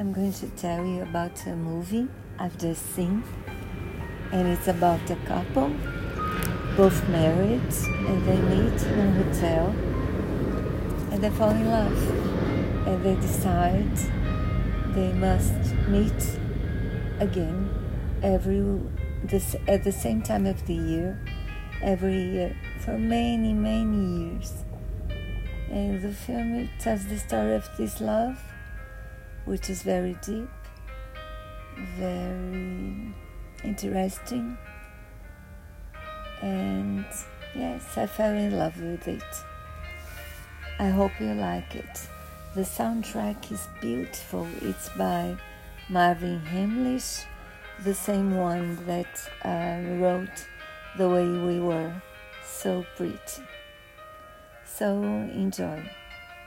I'm going to tell you about a movie I've just seen, and it's about a couple, both married, and they meet in a hotel, and they fall in love, and they decide they must meet again every this at the same time of the year, every year for many many years. And the film tells the story of this love which is very deep, very interesting, and yes, I fell in love with it. I hope you like it. The soundtrack is beautiful. It's by Marvin Hamlisch, the same one that uh, wrote The Way We Were. So pretty. So enjoy.